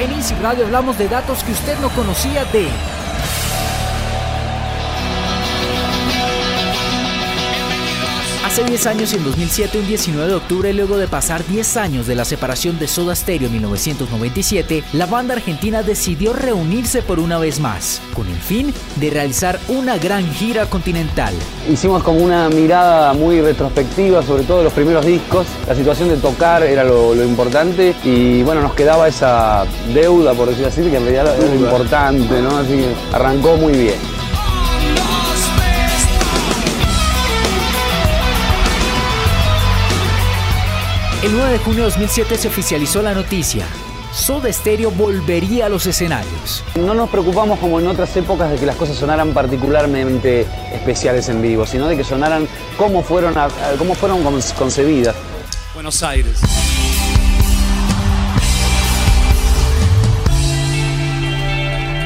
En Easy Radio hablamos de datos que usted no conocía de Hace 10 años, en 2007, un 19 de octubre, luego de pasar 10 años de la separación de Soda Stereo en 1997, la banda argentina decidió reunirse por una vez más, con el fin de realizar una gran gira continental. Hicimos como una mirada muy retrospectiva sobre todo los primeros discos, la situación de tocar era lo, importante y bueno, nos quedaba esa deuda, por decir así, que en realidad era lo importante, ¿no? Así que arrancó muy bien. El 9 de junio de 2007 se oficializó la noticia. Soda Stereo volvería a los escenarios. No nos preocupamos como en otras épocas de que las cosas sonaran particularmente especiales en vivo, sino de que sonaran como fueron, como fueron concebidas. Buenos Aires.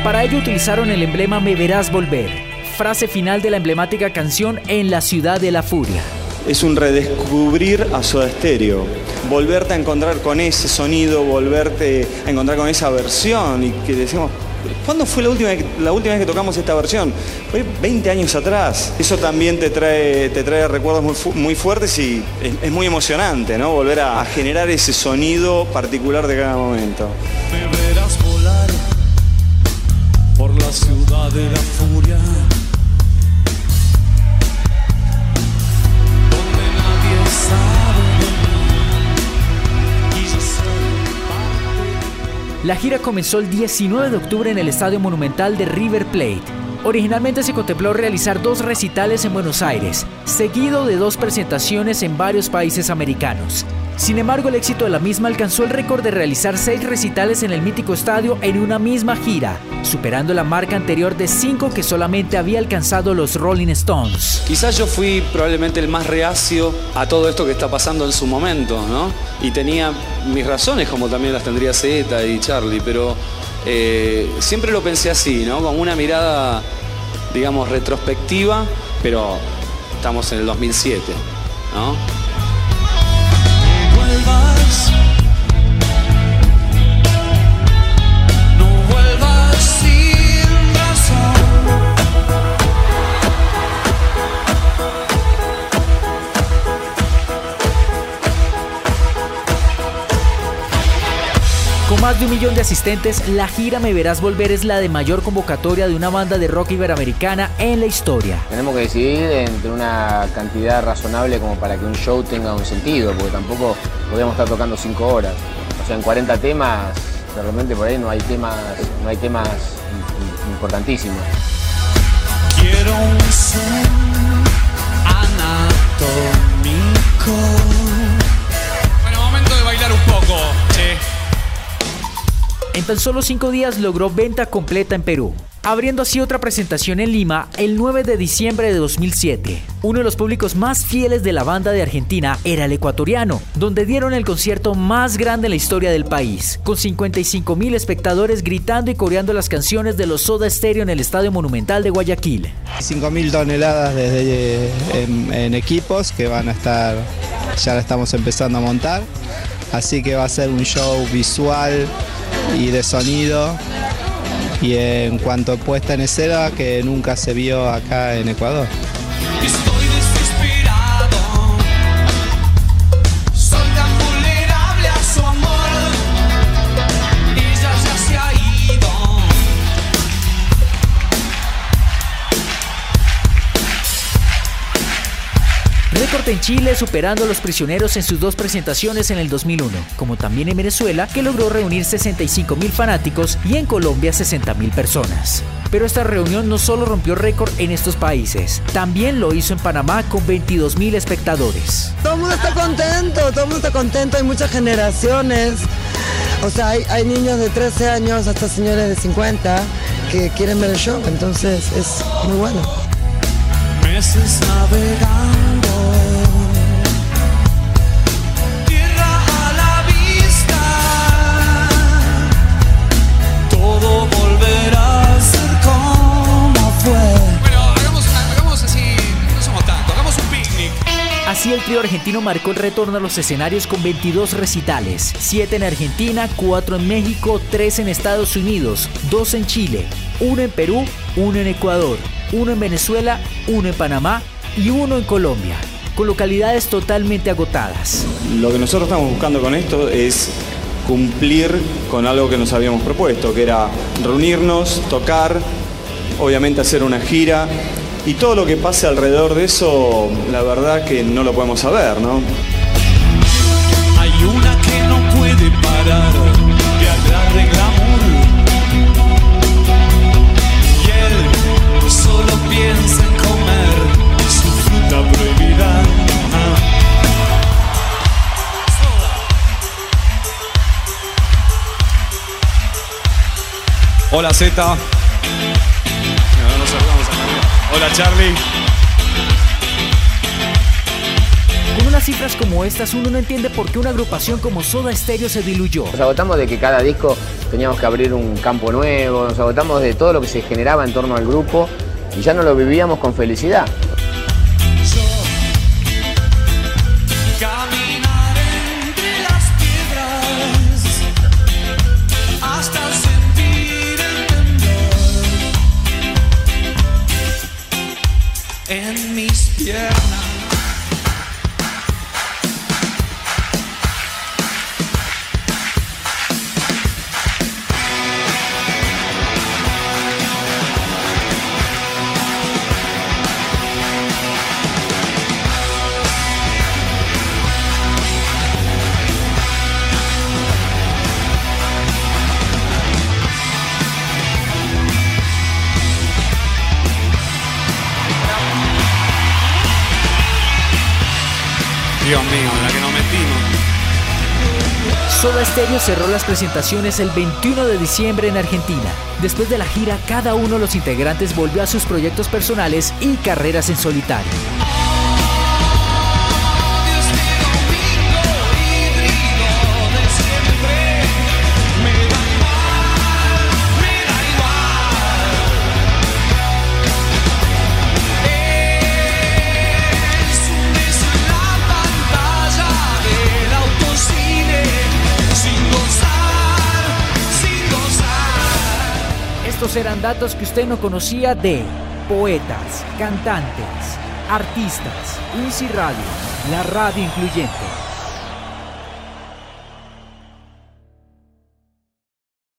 Para ello utilizaron el emblema Me verás volver, frase final de la emblemática canción En la ciudad de la furia es un redescubrir a Soda Stereo, volverte a encontrar con ese sonido, volverte a encontrar con esa versión y que decimos, ¿cuándo fue la última, la última vez que tocamos esta versión? Fue 20 años atrás. Eso también te trae, te trae recuerdos muy, fuertes y es, muy emocionante, ¿no? Volver a, generar ese sonido particular de cada momento. Me verás volar por la ciudad de la furia La gira comenzó el 19 de octubre en el Estadio Monumental de River Plate. Originalmente se contempló realizar dos recitales en Buenos Aires, seguido de dos presentaciones en varios países americanos. Sin embargo, el éxito de la misma alcanzó el récord de realizar seis recitales en el mítico estadio en una misma gira, superando la marca anterior de cinco que solamente había alcanzado los Rolling Stones. Quizás yo fui probablemente el más reacio a todo esto que está pasando en su momento, ¿no? Y tenía mis razones, como también las tendría Zeta y Charlie, pero eh, siempre lo pensé así, ¿no? Con una mirada, digamos, retrospectiva, pero estamos en el 2007, ¿no? Más de un millón de asistentes, la gira Me Verás Volver es la de mayor convocatoria de una banda de rock iberoamericana en la historia. Tenemos que decidir entre una cantidad razonable como para que un show tenga un sentido, porque tampoco podemos estar tocando cinco horas. O sea, en 40 temas, de repente por ahí no hay temas, no hay temas importantísimos. Quiero un en tan solo cinco días logró venta completa en Perú, abriendo así otra presentación en Lima el 9 de diciembre de 2007. Uno de los públicos más fieles de la banda de Argentina era el ecuatoriano, donde dieron el concierto más grande en la historia del país, con 55 mil espectadores gritando y coreando las canciones de los Soda Stereo en el Estadio Monumental de Guayaquil. 5 mil toneladas desde, en, en equipos que van a estar, ya estamos empezando a montar, así que va a ser un show visual y de sonido y en cuanto a puesta en escena que nunca se vio acá en Ecuador. Récord en Chile superando a los prisioneros en sus dos presentaciones en el 2001, como también en Venezuela, que logró reunir 65 mil fanáticos, y en Colombia 60 mil personas. Pero esta reunión no solo rompió récord en estos países, también lo hizo en Panamá con 22 mil espectadores. Todo el mundo está contento, todo el mundo está contento, hay muchas generaciones. O sea, hay, hay niños de 13 años hasta señores de 50 que quieren ver el show, entonces es muy bueno. Meses navegando trío argentino marcó el retorno a los escenarios con 22 recitales, 7 en Argentina, 4 en México, 3 en Estados Unidos, 2 en Chile, 1 en Perú, 1 en Ecuador, 1 en Venezuela, 1 en Panamá y 1 en Colombia, con localidades totalmente agotadas. Lo que nosotros estamos buscando con esto es cumplir con algo que nos habíamos propuesto, que era reunirnos, tocar, obviamente hacer una gira y todo lo que pase alrededor de eso, la verdad que no lo podemos saber, ¿no? Hay una que no puede parar de hablar de glamour. Y él solo piensa en comer su fruta prohibida. Hola Z. Hola Charlie. Con unas cifras como estas uno no entiende por qué una agrupación como Soda Stereo se diluyó. Nos agotamos de que cada disco teníamos que abrir un campo nuevo, nos agotamos de todo lo que se generaba en torno al grupo y ya no lo vivíamos con felicidad. Dios la que nos metimos. Soda Stereo cerró las presentaciones el 21 de diciembre en Argentina. Después de la gira, cada uno de los integrantes volvió a sus proyectos personales y carreras en solitario. Estos eran datos que usted no conocía de poetas, cantantes, artistas, Easy Radio, la radio incluyente.